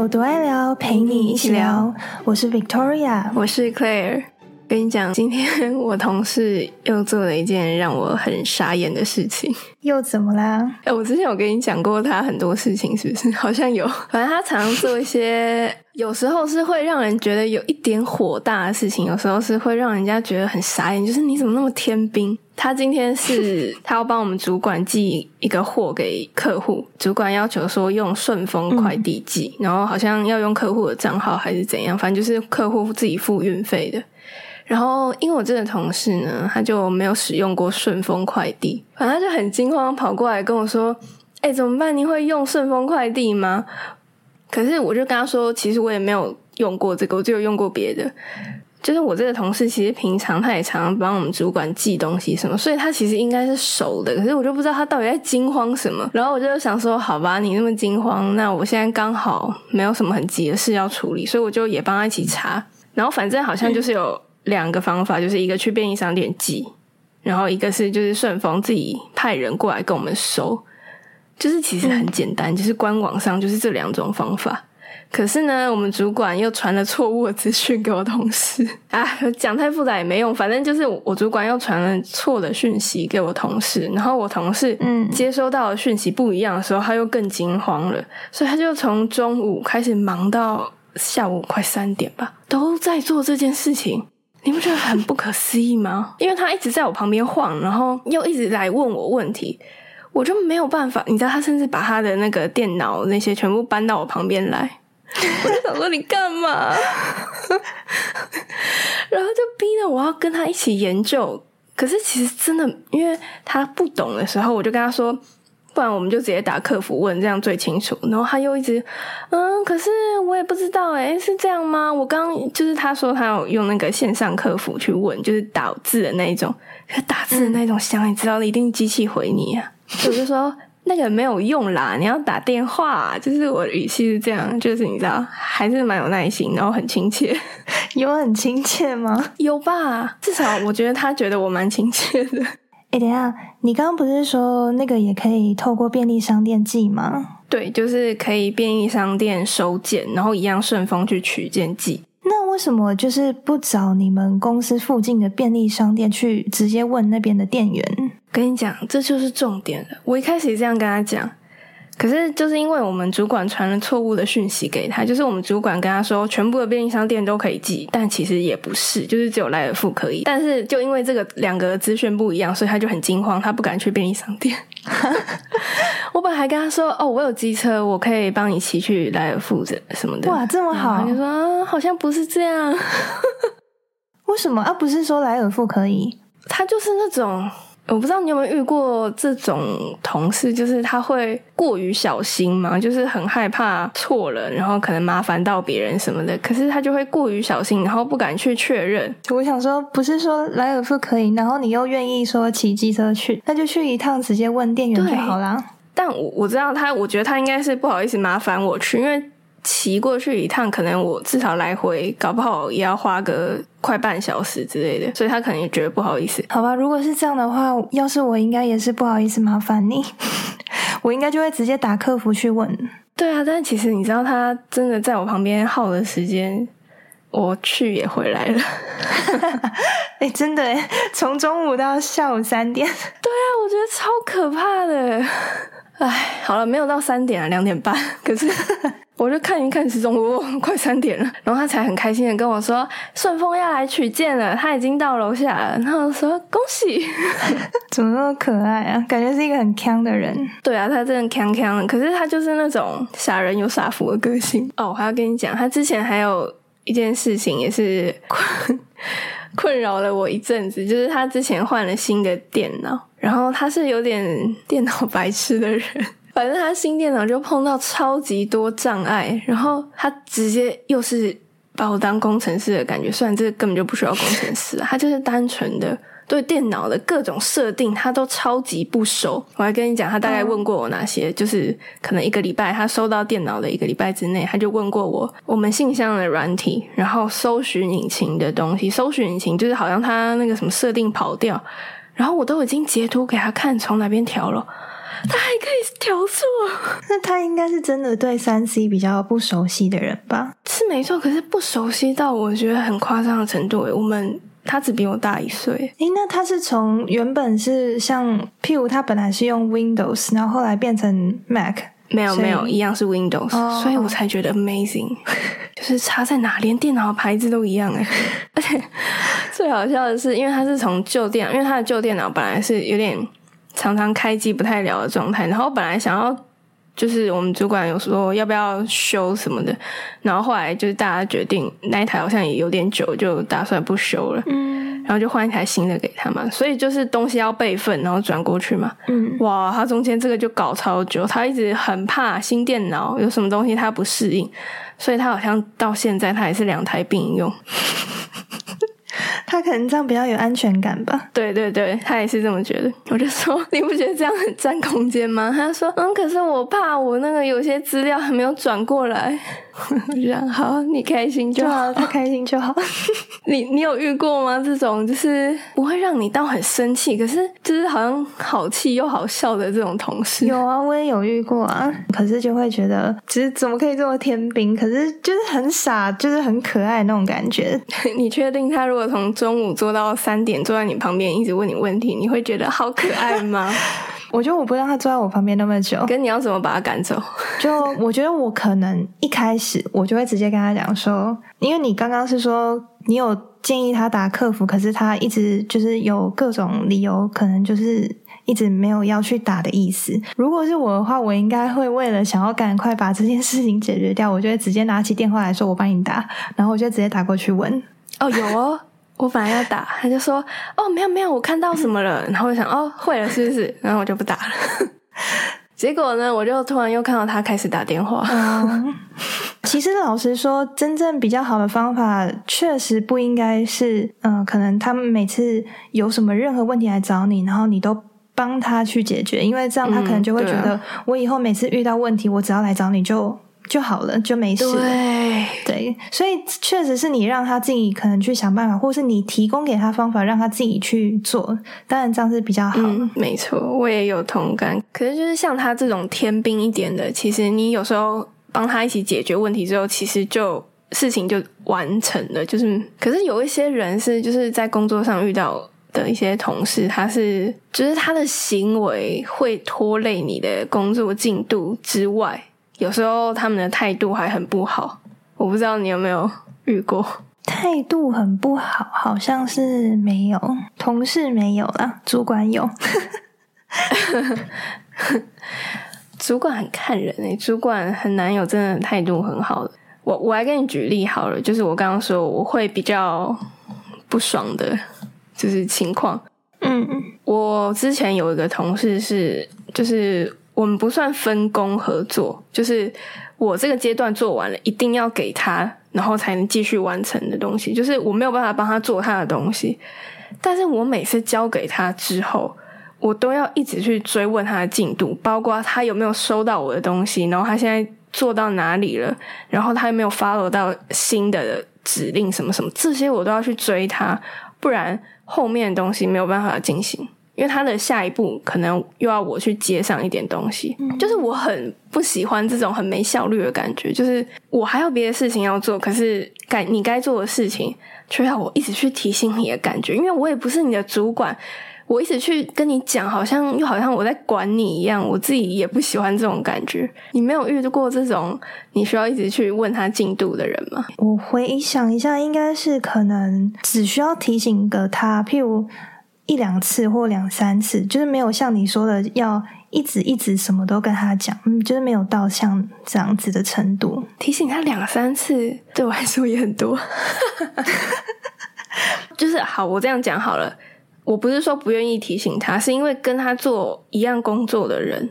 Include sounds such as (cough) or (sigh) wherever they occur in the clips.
有多爱聊，陪你一起聊。我是 Victoria，我是 Claire。跟你讲，今天我同事又做了一件让我很傻眼的事情。又怎么啦？哎，我之前有跟你讲过他很多事情，是不是？好像有。反正他常常做一些，有时候是会让人觉得有一点火大的事情，有时候是会让人家觉得很傻眼。就是你怎么那么天兵？他今天是 (laughs) 他要帮我们主管寄一个货给客户，主管要求说用顺丰快递寄，然后好像要用客户的账号还是怎样，反正就是客户自己付运费的。然后，因为我这个同事呢，他就没有使用过顺丰快递，反正他就很惊慌，跑过来跟我说：“哎，怎么办？你会用顺丰快递吗？”可是我就跟他说：“其实我也没有用过这个，我只有用过别的。就是我这个同事，其实平常他也常常帮我们主管寄东西什么，所以他其实应该是熟的。可是我就不知道他到底在惊慌什么。然后我就想说：好吧，你那么惊慌，那我现在刚好没有什么很急的事要处理，所以我就也帮他一起查。然后反正好像就是有。”两个方法，就是一个去便利商店寄，然后一个是就是顺丰自己派人过来跟我们收，就是其实很简单，就是官网上就是这两种方法。可是呢，我们主管又传了错误的资讯给我同事 (laughs) 啊，讲太复杂也没用，反正就是我主管又传了错的讯息给我同事，然后我同事嗯接收到的讯息不一样的时候，他又更惊慌了，所以他就从中午开始忙到下午快三点吧，都在做这件事情。你不觉得很不可思议吗？(laughs) 因为他一直在我旁边晃，然后又一直来问我问题，我就没有办法。你知道，他甚至把他的那个电脑那些全部搬到我旁边来，(laughs) 我就想说你干嘛？(laughs) 然后就逼着我要跟他一起研究。可是其实真的，因为他不懂的时候，我就跟他说。不然我们就直接打客服问，这样最清楚。然后他又一直，嗯，可是我也不知道，哎，是这样吗？我刚就是他说他有用那个线上客服去问，就是打字的那一种，可打字的那种想你知道一定机器回你啊。我就说那个没有用啦，你要打电话。就是我语气是这样，就是你知道，还是蛮有耐心，然后很亲切。(laughs) 有很亲切吗？有吧，至少我觉得他觉得我蛮亲切的。哎，等下，你刚刚不是说那个也可以透过便利商店寄吗？对，就是可以便利商店收件，然后一样顺丰去取件寄。那为什么就是不找你们公司附近的便利商店去直接问那边的店员？跟你讲，这就是重点了。我一开始也这样跟他讲。可是，就是因为我们主管传了错误的讯息给他，就是我们主管跟他说，全部的便利商店都可以寄，但其实也不是，就是只有莱尔富可以。但是，就因为这个两个资讯不一样，所以他就很惊慌，他不敢去便利商店。(laughs) 我本来还跟他说，哦，我有机车，我可以帮你骑去莱尔富这什么的。哇，这么好！就说啊好像不是这样，(laughs) 为什么啊？不是说莱尔富可以？他就是那种。我不知道你有没有遇过这种同事，就是他会过于小心嘛，就是很害怕错了，然后可能麻烦到别人什么的，可是他就会过于小心，然后不敢去确认。我想说，不是说莱尔富可以，然后你又愿意说骑机车去，那就去一趟，直接问店员就好啦。但我我知道他，我觉得他应该是不好意思麻烦我去，因为。骑过去一趟，可能我至少来回搞不好也要花个快半小时之类的，所以他可能也觉得不好意思。好吧，如果是这样的话，要是我应该也是不好意思麻烦你，(laughs) 我应该就会直接打客服去问。对啊，但其实你知道，他真的在我旁边耗的时间，我去也回来了。(laughs) 哎，真的哎，从中午到下午三点。对啊，我觉得超可怕的。哎，好了，没有到三点啊，两点半。(laughs) 可是。(laughs) 我就看一看时钟，哦，快三点了，然后他才很开心的跟我说：“顺丰要来取件了，他已经到楼下了。”然后说：“恭喜！” (laughs) 怎么那么可爱啊？感觉是一个很强的人。对啊，他真的强强的。可是他就是那种傻人有傻福的个性哦。我还要跟你讲，他之前还有一件事情也是困扰了我一阵子，就是他之前换了新的电脑，然后他是有点电脑白痴的人。反正他新电脑就碰到超级多障碍，然后他直接又是把我当工程师的感觉，虽然这根本就不需要工程师，他就是单纯的对电脑的各种设定他都超级不熟。我还跟你讲，他大概问过我哪些，就是可能一个礼拜他收到电脑的一个礼拜之内，他就问过我我们信箱的软体，然后搜寻引擎的东西，搜寻引擎就是好像他那个什么设定跑掉，然后我都已经截图给他看从哪边调了。他还可以调错，(laughs) 那他应该是真的对三 C 比较不熟悉的人吧？是没错，可是不熟悉到我觉得很夸张的程度。我们他只比我大一岁，诶，那他是从原本是像，譬如他本来是用 Windows，然后后来变成 Mac。没有没有，一样是 Windows，、哦所以我才觉得 amazing，(laughs) 就是差在哪，连电脑的牌子都一样哎。(laughs) 而且最好笑的是，因为他是从旧电脑，因为他的旧电脑本来是有点常常开机不太了的状态，然后本来想要就是我们主管有说要不要修什么的，然后后来就是大家决定那一台好像也有点久，就打算不修了。嗯然后就换一台新的给他嘛，所以就是东西要备份，然后转过去嘛。嗯，哇，他中间这个就搞超久，他一直很怕新电脑有什么东西他不适应，所以他好像到现在他还是两台并用。他可能这样比较有安全感吧。对对对，他也是这么觉得。我就说你不觉得这样很占空间吗？他说嗯，可是我怕我那个有些资料还没有转过来。(laughs) 我就想好，你开心就好。就好，他开心就好。(laughs) 你你有遇过吗？这种就是不会让你到很生气，可是就是好像好气又好笑的这种同事。有啊，我也有遇过啊。可是就会觉得，其实怎么可以这么天兵？可是就是很傻，就是很可爱那种感觉。(laughs) 你确定他如果从中午坐到三点，坐在你旁边一直问你问题，你会觉得好可爱吗？(laughs) 我觉得我不让他坐在我旁边那么久，跟你要怎么把他赶走？(laughs) 就我觉得我可能一开始我就会直接跟他讲说，因为你刚刚是说你有建议他打客服，可是他一直就是有各种理由，可能就是一直没有要去打的意思。如果是我的话，我应该会为了想要赶快把这件事情解决掉，我就会直接拿起电话来说我帮你打，然后我就直接打过去问。哦，有哦，我本来要打，他就说哦，没有没有，我看到什么了，然后我想哦，会了是不是？然后我就不打了。(laughs) 结果呢，我就突然又看到他开始打电话。嗯，(laughs) 其实老实说，真正比较好的方法，确实不应该是，嗯、可能他们每次有什么任何问题来找你，然后你都帮他去解决，因为这样他可能就会觉得，嗯啊我以后每次遇到问题，我只要来找你就就好了，就没事了。对，对，所以确实是你让他自己可能去想办法，或是你提供给他方法，让他自己去做，当然这样是比较好。嗯，没错，我也有同感。可是就是像他这种天兵一点的，其实你有时候帮他一起解决问题之后，其实就事情就完成了。就是，可是有一些人是就是在工作上遇到的一些同事，他是就是他的行为会拖累你的工作进度之外，有时候他们的态度还很不好。我不知道你有没有遇过。态度很不好，好像是没有，同事没有啦，主管有。(laughs) 主管很看人诶、主管很难有真的态度很好的。我我来跟你举例好了，就是我刚刚说我会比较不爽的，就是情况。嗯我之前有一个同事是，就是我们不算分工合作，就是我这个阶段做完了，一定要给他，然后才能继续完成的东西，就是我没有办法帮他做他的东西，但是我每次交给他之后，我都要一直去追问他的进度，包括他有没有收到我的东西，然后他现在做到哪里了，然后他有没有 follow 到新的指令什么什么，这些我都要去追他，不然后面的东西没有办法进行。因为他的下一步可能又要我去接上一点东西，就是我很不喜欢这种很没效率的感觉。就是我还有别的事情要做，可是该你该做的事情却要我一直去提醒你的感觉，因为我也不是你的主管，我一直去跟你讲，好像又好像我在管你一样，我自己也不喜欢这种感觉。你没有遇到过这种你需要一直去问他进度的人吗？我回想一下，应该是可能只需要提醒个他，譬如一两次或两三次，就是没有像你说的要一直一直什么都跟他讲，嗯，就是没有到像这样子的程度。提醒他两三次，对我来说也很多。(laughs) 就是好，我这样讲好了。我不是说不愿意提醒他，是因为跟他做一样工作的人，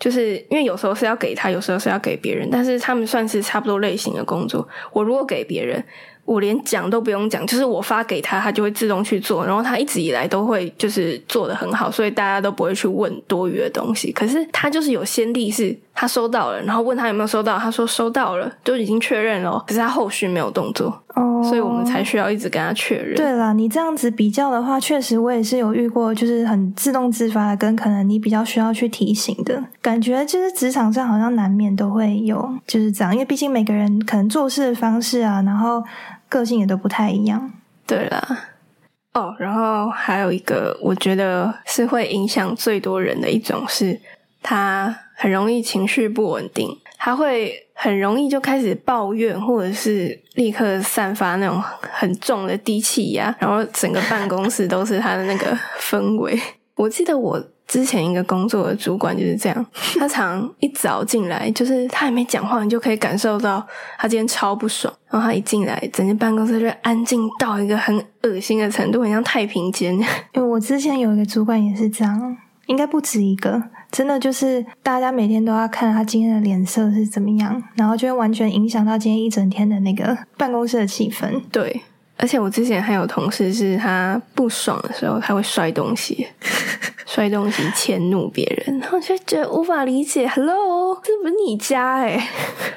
就是因为有时候是要给他，有时候是要给别人，但是他们算是差不多类型的工作。我如果给别人，我连讲都不用讲，就是我发给他，他就会自动去做，然后他一直以来都会就是做的很好，所以大家都不会去问多余的东西。可是他就是有先例是，他收到了，然后问他有没有收到，他说收到了，就已经确认了，可是他后续没有动作，哦，所以我们才需要一直跟他确认。对啦，你这样子比较的话，确实我也是有遇过，就是很自动自发的，跟可能你比较需要去提醒的感觉，就是职场上好像难免都会有就是这样，因为毕竟每个人可能做事的方式啊，然后个性也都不太一样。对啦，哦，然后还有一个，我觉得是会影响最多人的一种是，他很容易情绪不稳定，他会很容易就开始抱怨，或者是立刻散发那种很重的低气压，然后整个办公室都是他的那个氛围。(laughs) 我记得我之前一个工作的主管就是这样，(laughs) 他常一早进来，就是他还没讲话，你就可以感受到他今天超不爽。然后他一进来，整间办公室就安静到一个很恶心的程度，很像太平间。(laughs) 因为我之前有一个主管也是这样，应该不止一个，真的就是大家每天都要看他今天的脸色是怎么样，然后就会完全影响到今天一整天的那个办公室的气氛。对，而且我之前还有同事是他不爽的时候，他会摔东西，(laughs) 摔东西迁怒别人，然后就觉得无法理解。Hello，这不是你家哎、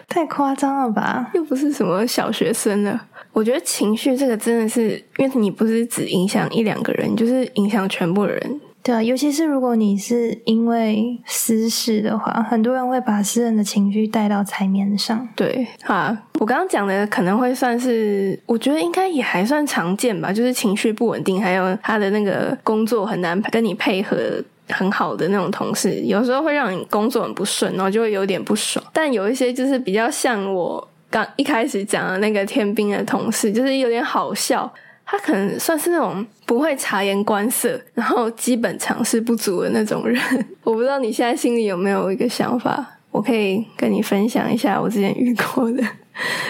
太夸张了吧？又不是什么小学生了。我觉得情绪这个真的是，因为你不是只影响一两个人，你就是影响全部的人。对啊，尤其是如果你是因为私事的话，很多人会把私人的情绪带到台面上。对啊，我刚刚讲的可能会算是，我觉得应该也还算常见吧，就是情绪不稳定，还有他的那个工作很难跟你配合。很好的那种同事，有时候会让你工作很不顺，然后就会有点不爽。但有一些就是比较像我刚一开始讲的那个天兵的同事，就是有点好笑。他可能算是那种不会察言观色，然后基本常识不足的那种人。(laughs) 我不知道你现在心里有没有一个想法，我可以跟你分享一下我之前遇过的，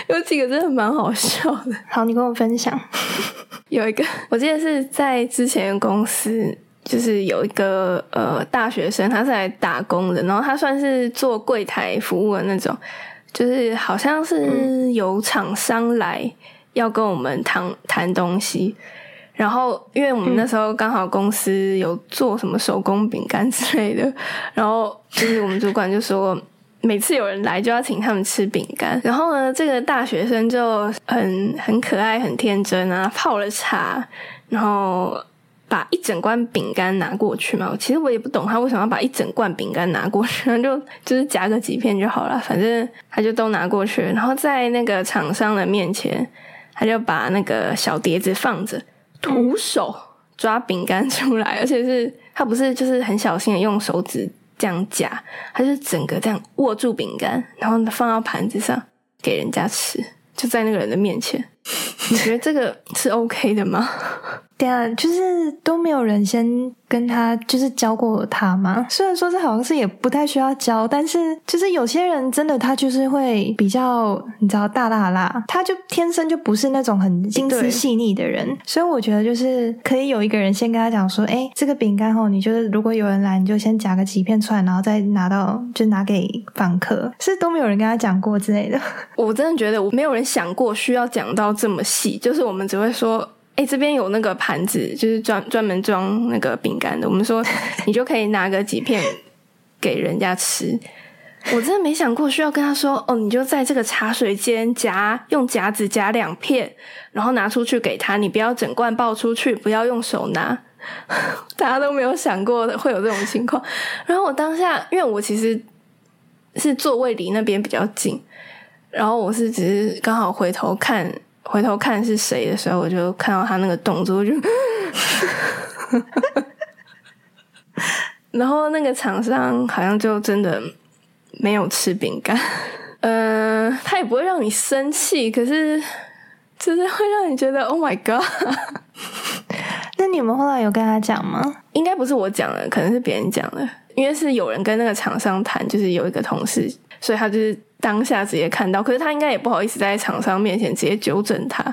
有几个真的蛮好笑的。好，你跟我分享。(laughs) 有一个，我记得是在之前的公司，就是有一个呃大学生，他是来打工的，然后他算是做柜台服务的那种，就是好像是有厂商来要跟我们谈谈东西。然后，因为我们那时候刚好公司有做什么手工饼干之类的，(laughs) 然后就是我们主管就说，每次有人来就要请他们吃饼干。然后呢，这个大学生就很很可爱、很天真啊，泡了茶，然后把一整罐饼干拿过去嘛。其实我也不懂他为什么要把一整罐饼干拿过去，(laughs) 就就是夹个几片就好了，反正他就都拿过去。然后在那个厂商的面前，他就把那个小碟子放着。徒手抓饼干出来，(laughs) 而且是他不是就是很小心的用手指这样夹，他就是整个这样握住饼干，然后放到盘子上给人家吃，就在那个人的面前。你觉得这个是 OK 的吗？(laughs) 对啊，就是都没有人先跟他就是教过他嘛。虽然说这好像是也不太需要教，但是就是有些人真的他就是会比较你知道大大啦，他就天生就不是那种很心思细腻的人，所以我觉得就是可以有一个人先跟他讲说，哎，这个饼干哦，你就是如果有人来，你就先夹个几片出来，然后再拿到就拿给访客，是都没有人跟他讲过之类的。(laughs) 我真的觉得我没有人想过需要讲到这么细，就是我们只会说。哎，这边有那个盘子，就是专专门装那个饼干的。我们说，(laughs) 你就可以拿个几片给人家吃。我真的没想过需要跟他说，哦，你就在这个茶水间夹，用夹子夹两片，然后拿出去给他。你不要整罐抱出去，不要用手拿。(laughs) 大家都没有想过会有这种情况。然后我当下，因为我其实是座位离那边比较近，然后我是只是刚好回头看。回头看是谁的时候，我就看到他那个动作，我就，(laughs) 然后那个厂商好像就真的没有吃饼干，(laughs) 呃，他也不会让你生气，可是就是会让你觉得 Oh my God！(laughs) 那你们后来有跟他讲吗？应该不是我讲的，可能是别人讲的，因为是有人跟那个厂商谈，就是有一个同事，所以他就是。当下直接看到，可是他应该也不好意思在厂商面前直接纠正他，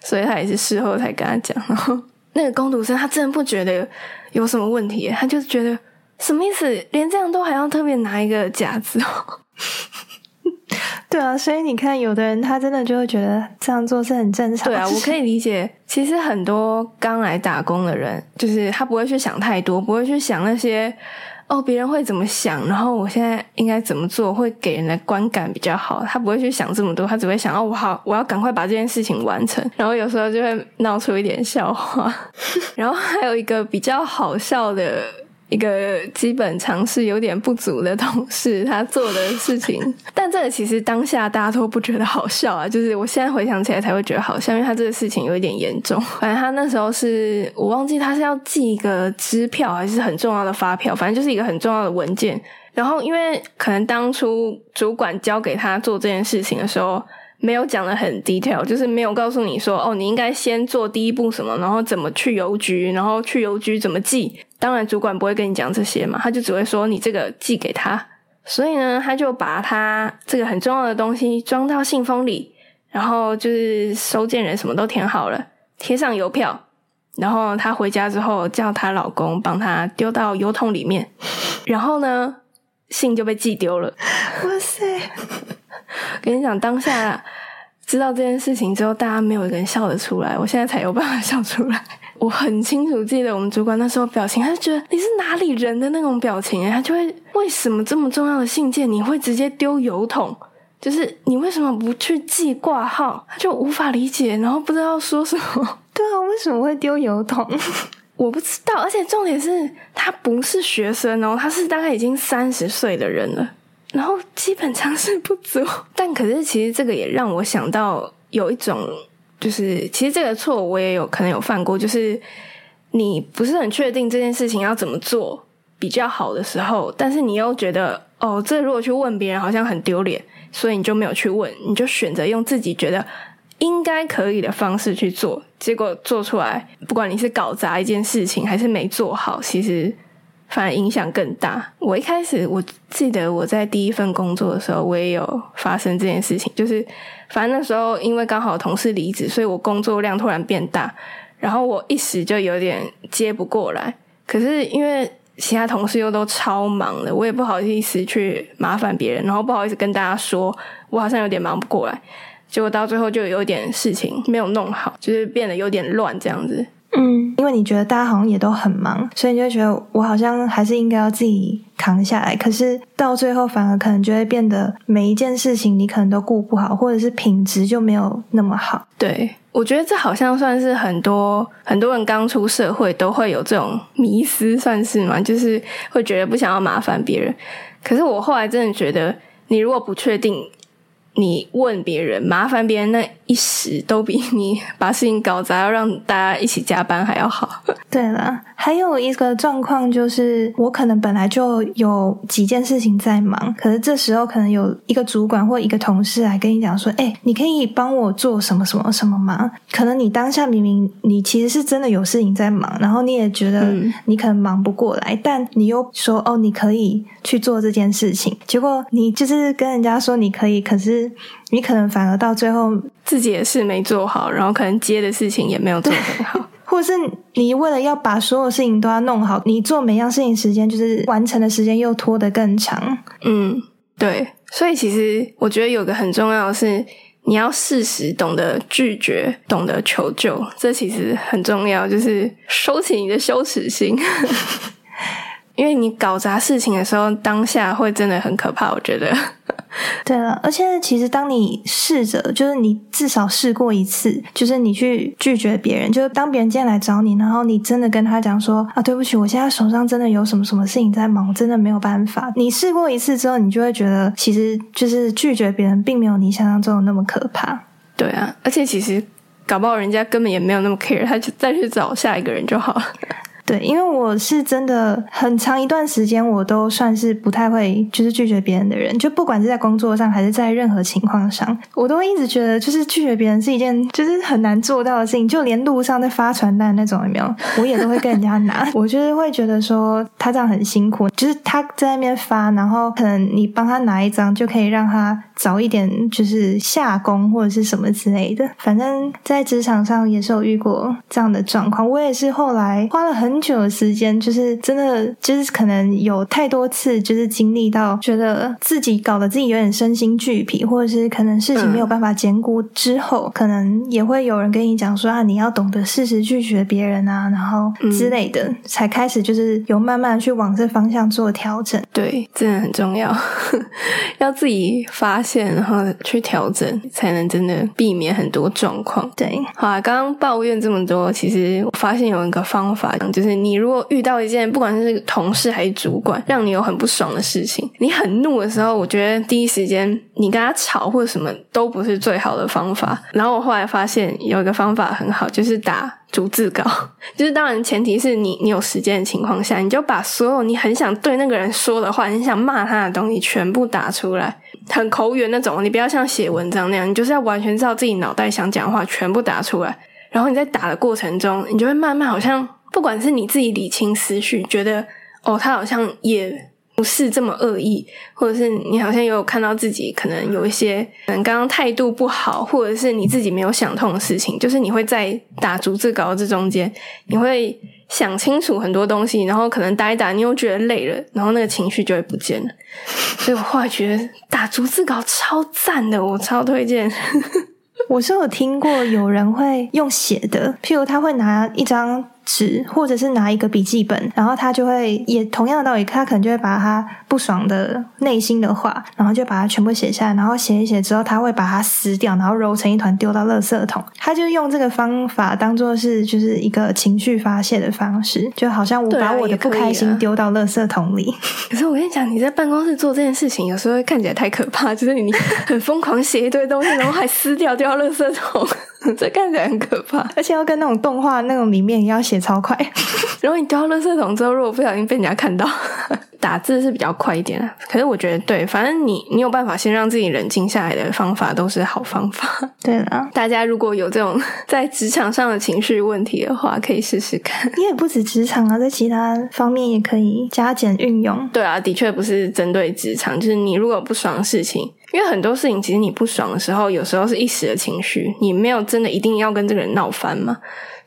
所以他也是事后才跟他讲。然后那个工读生他真的不觉得有什么问题，他就是觉得什么意思？连这样都还要特别拿一个夹子哦？对啊，所以你看，有的人他真的就会觉得这样做是很正常。对啊，(laughs) 我可以理解。其实很多刚来打工的人，就是他不会去想太多，不会去想那些哦别人会怎么想，然后我现在应该怎么做会给人的观感比较好。他不会去想这么多，他只会想哦，我好，我要赶快把这件事情完成。然后有时候就会闹出一点笑话。(laughs) 然后还有一个比较好笑的。一个基本常识有点不足的同事，他做的事情，(laughs) 但这个其实当下大家都不觉得好笑啊。就是我现在回想起来才会觉得好笑，因为他这个事情有一点严重。反正他那时候是我忘记他是要寄一个支票还是很重要的发票，反正就是一个很重要的文件。然后因为可能当初主管交给他做这件事情的时候。没有讲的很 detail，就是没有告诉你说，哦，你应该先做第一步什么，然后怎么去邮局，然后去邮局怎么寄。当然，主管不会跟你讲这些嘛，他就只会说你这个寄给他。所以呢，他就把他这个很重要的东西装到信封里，然后就是收件人什么都填好了，贴上邮票，然后她回家之后叫她老公帮她丢到邮筒里面，然后呢，信就被寄丢了。哇塞！跟你讲，当下知道这件事情之后，大家没有一个人笑得出来。我现在才有办法笑出来。我很清楚记得我们主管那时候表情，他就觉得你是哪里人的那种表情，他就会为什么这么重要的信件你会直接丢邮筒？就是你为什么不去寄挂号？他就无法理解，然后不知道说什么。(laughs) 对啊，为什么会丢邮筒？(laughs) 我不知道。而且重点是他不是学生哦，他是大概已经三十岁的人了。然后基本常识不足，但可是其实这个也让我想到有一种，就是其实这个错我也有可能有犯过，就是你不是很确定这件事情要怎么做比较好的时候，但是你又觉得哦，这如果去问别人好像很丢脸，所以你就没有去问，你就选择用自己觉得应该可以的方式去做，结果做出来，不管你是搞砸一件事情还是没做好，其实。反而影响更大。我一开始我记得我在第一份工作的时候，我也有发生这件事情。就是反正那时候因为刚好同事离职，所以我工作量突然变大，然后我一时就有点接不过来。可是因为其他同事又都超忙的，我也不好意思去麻烦别人，然后不好意思跟大家说我好像有点忙不过来。结果到最后就有点事情没有弄好，就是变得有点乱这样子。嗯，因为你觉得大家好像也都很忙，所以你就觉得我好像还是应该要自己扛下来。可是到最后，反而可能就会变得每一件事情你可能都顾不好，或者是品质就没有那么好。对，我觉得这好像算是很多很多人刚出社会都会有这种迷思，算是吗？就是会觉得不想要麻烦别人。可是我后来真的觉得，你如果不确定。你问别人麻烦别人那一时，都比你把事情搞砸，要让大家一起加班还要好。(laughs) 对了，还有一个状况就是，我可能本来就有几件事情在忙，可是这时候可能有一个主管或一个同事来跟你讲说：“哎，你可以帮我做什么什么什么吗？”可能你当下明明你其实是真的有事情在忙，然后你也觉得你可能忙不过来，但你又说：“哦，你可以去做这件事情。”结果你就是跟人家说你可以，可是。你可能反而到最后自己的事没做好，然后可能接的事情也没有做很好，(laughs) 或者是你为了要把所有事情都要弄好，你做每样事情时间就是完成的时间又拖得更长。嗯，对。所以其实我觉得有个很重要的是，你要适时懂得拒绝，懂得求救，这其实很重要，就是收起你的羞耻心。(laughs) 因为你搞砸事情的时候，当下会真的很可怕。我觉得，(laughs) 对了，而且其实当你试着，就是你至少试过一次，就是你去拒绝别人，就是当别人今天来找你，然后你真的跟他讲说啊，对不起，我现在手上真的有什么什么事情在忙，真的没有办法。你试过一次之后，你就会觉得，其实就是拒绝别人，并没有你想象中的那么可怕。对啊，而且其实搞不好人家根本也没有那么 care，他就再去找下一个人就好了。对，因为我是真的很长一段时间，我都算是不太会就是拒绝别人的人，就不管是在工作上还是在任何情况上，我都一直觉得就是拒绝别人是一件就是很难做到的事情，就连路上在发传单那种 (laughs) 有没有，我也都会跟人家拿。我就是会觉得说他这样很辛苦，就是他在那边发，然后可能你帮他拿一张就可以让他早一点就是下工或者是什么之类的。反正，在职场上也是有遇过这样的状况，我也是后来花了很。蛮久的时间，就是真的就是可能有太多次，就是经历到觉得自己搞得自己有点身心俱疲，或者是可能事情没有办法兼顾之后，可能也会有人跟你讲说啊，你要懂得适时拒绝别人啊，然后之类的，才开始就是有慢慢去往这方向做调整。对，真的很重要，(laughs) 要自己发现，然后去调整，才能真的避免很多状况。对，好啊，刚刚抱怨这么多，其实我发现有一个方法，就是你如果遇到一件不管是同事还是主管，让你有很不爽的事情，你很怒的时候，我觉得第一时间你跟他吵或者什么都不是最好的方法。然后我后来发现有一个方法很好，就是打逐字稿。(laughs) 就是当然前提是你你有时间的情况下，你就把所有你很想对那个人说的话，很想骂他的东西全部打出来，很口语那种。你不要像写文章那样，你就是要完全知道自己脑袋想讲话，全部打出来。然后你在打的过程中，你就会慢慢好像，不管是你自己理清思绪，觉得哦，他好像也不是这么恶意，或者是你好像有看到自己可能有一些可能刚刚态度不好，或者是你自己没有想通的事情，就是你会在打逐字稿这中间，你会想清楚很多东西，然后可能打一打，你又觉得累了，然后那个情绪就会不见了。(laughs) 所以我后来觉得打逐字稿超赞的，我超推荐。(laughs) 我是有听过有人会用写的，譬如他会拿一张纸，或者是拿一个笔记本，然后他就会也同样的道理，他可能就会把他不爽的内心的话，然后就把它全部写下来，然后写一写之后，他会把它撕掉，然后揉成一团丢到垃圾桶。他就用这个方法当做是就是一个情绪发泄的方式，就好像我把我的不开心丢到垃圾桶里。可是我跟你讲，你在办公室做这件事情，有时候会看起来太可怕，就是你很疯狂写一堆东西，然后还撕掉丢到垃圾桶。(laughs) 这看起来很可怕，而且要跟那种动画那种里面要写超快。(laughs) 然后你丢到垃圾桶之后，如果不小心被人家看到，(laughs) 打字是比较快一点的。可是我觉得，对，反正你你有办法先让自己冷静下来的方法，都是好方法。对了，大家如果有这种在职场上的情绪问题的话，可以试试看。因为不止职场啊，在其他方面也可以加减运用。对啊，的确不是针对职场，就是你如果不爽的事情，因为很多事情其实你不爽的时候，有时候是一时的情绪，你没有真的一定要跟这个人闹翻嘛。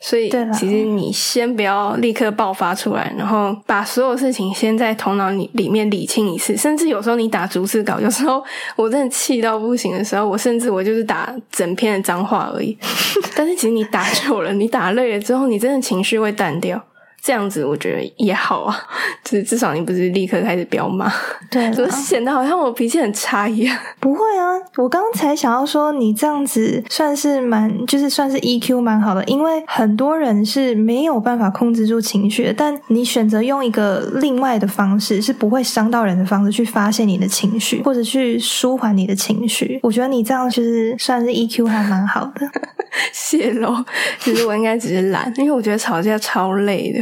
所以，其实你先不要立刻爆发出来，然后把所有事情先在头脑里里面理清一次。甚至有时候你打逐字稿，有时候我真的气到不行的时候，我甚至我就是打整篇的脏话而已。(laughs) 但是其实你打久了，你打累了之后，你真的情绪会淡掉。这样子我觉得也好啊，(laughs) 就是至少你不是立刻开始飙骂，对，(laughs) 就显得好像我脾气很差一样。不会啊，我刚才想要说，你这样子算是蛮，就是算是 EQ 蛮好的，因为很多人是没有办法控制住情绪，但你选择用一个另外的方式，是不会伤到人的方式去发泄你的情绪，或者去舒缓你的情绪。我觉得你这样就是算是 EQ 还蛮好的。(laughs) 泄露，其实我应该只是懒，因为我觉得吵架超累的。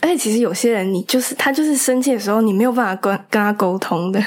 而且其实有些人，你就是他，就是生气的时候，你没有办法跟跟他沟通的。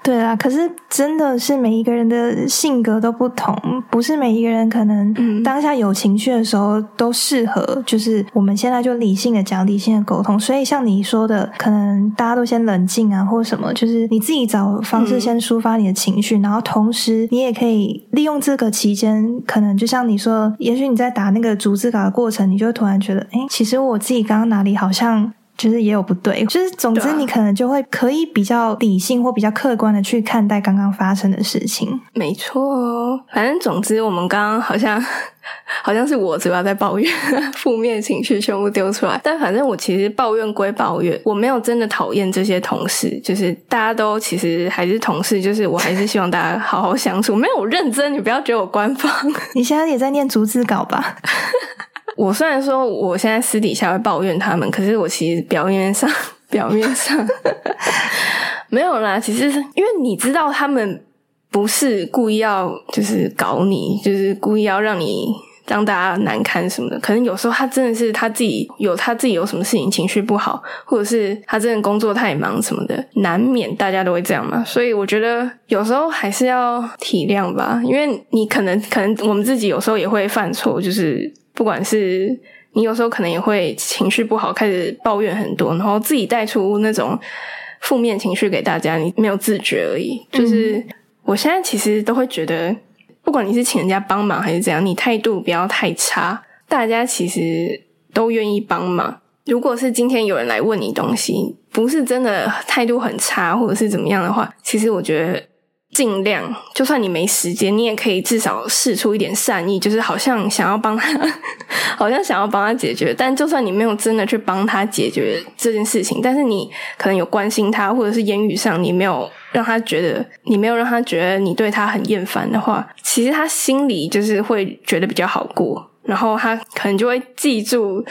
对啊，可是真的是每一个人的性格都不同，不是每一个人可能当下有情绪的时候都适合。就是我们现在就理性的讲，理性的沟通。所以像你说的，可能大家都先冷静啊，或什么，就是你自己找方式先抒发你的情绪，然后同时你也可以利用这个期间，可能就像你说，也许你在打那个逐字稿的过程，你就突然觉得，哎，其实我自己刚刚哪里好像。就是也有不对，就是总之你可能就会可以比较理性或比较客观的去看待刚刚发生的事情。没错，反正总之我们刚刚好像 (laughs) 好像是我主要在抱怨，负面情绪全部丢出来。但反正我其实抱怨归抱怨，我没有真的讨厌这些同事，就是大家都其实还是同事，就是我还是希望大家好好相处。没有认真，你不要觉得我官方。(laughs) 你现在也在念逐字稿吧？(laughs) 我虽然说我现在私底下会抱怨他们，可是我其实表面上 (laughs) 表面上 (laughs) 没有啦。其实因为你知道，他们不是故意要就是搞你，就是故意要让你让大家难堪什么的。可能有时候他真的是他自己有他自己有什么事情情绪不好，或者是他真的工作太忙什么的，难免大家都会这样嘛。所以我觉得有时候还是要体谅吧，因为你可能可能我们自己有时候也会犯错，就是。不管是你有时候可能也会情绪不好，开始抱怨很多，然后自己带出那种负面情绪给大家，你没有自觉而已。就是我现在其实都会觉得，不管你是请人家帮忙还是怎样，你态度不要太差，大家其实都愿意帮忙。如果是今天有人来问你东西，不是真的态度很差或者是怎么样的话，其实我觉得。尽量，就算你没时间，你也可以至少试出一点善意，就是好像想要帮他，(laughs) 好像想要帮他解决。但就算你没有真的去帮他解决这件事情，但是你可能有关心他，或者是言语上你没有让他觉得，你没有让他觉得你对他很厌烦的话，其实他心里就是会觉得比较好过，然后他可能就会记住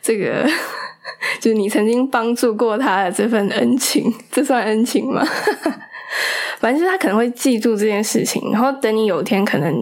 这个，(laughs) 就是你曾经帮助过他的这份恩情，这算恩情吗？(laughs) 反正就是他可能会记住这件事情，然后等你有一天可能，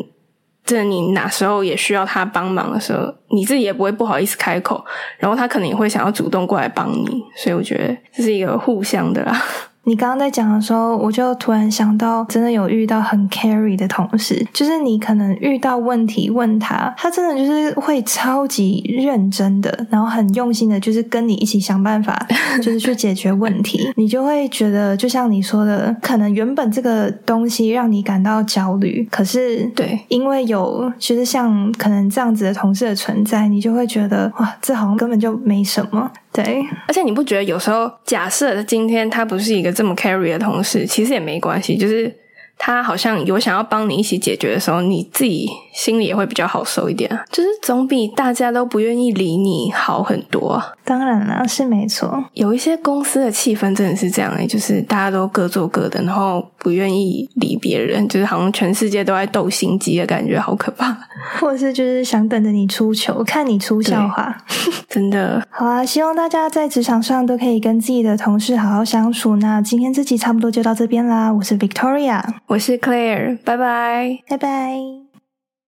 这你哪时候也需要他帮忙的时候，你自己也不会不好意思开口，然后他可能也会想要主动过来帮你，所以我觉得这是一个互相的啦。你刚刚在讲的时候，我就突然想到，真的有遇到很 carry 的同事，就是你可能遇到问题问他，他真的就是会超级认真的，然后很用心的，就是跟你一起想办法，(laughs) 就是去解决问题。你就会觉得，就像你说的，可能原本这个东西让你感到焦虑，可是对，因为有其实像可能这样子的同事的存在，你就会觉得哇，这好像根本就没什么。对，而且你不觉得有时候，假设今天他不是一个这么 carry 的同事，其实也没关系，就是。他好像有想要帮你一起解决的时候，你自己心里也会比较好受一点，就是总比大家都不愿意理你好很多。当然了，是没错。有一些公司的气氛真的是这样诶，就是大家都各做各的，然后不愿意理别人，就是好像全世界都在斗心机的感觉，好可怕。或者是就是想等着你出糗，看你出笑话。真的好啊！希望大家在职场上都可以跟自己的同事好好相处。那今天这集差不多就到这边啦，我是 Victoria。我是 Claire，拜拜，拜拜。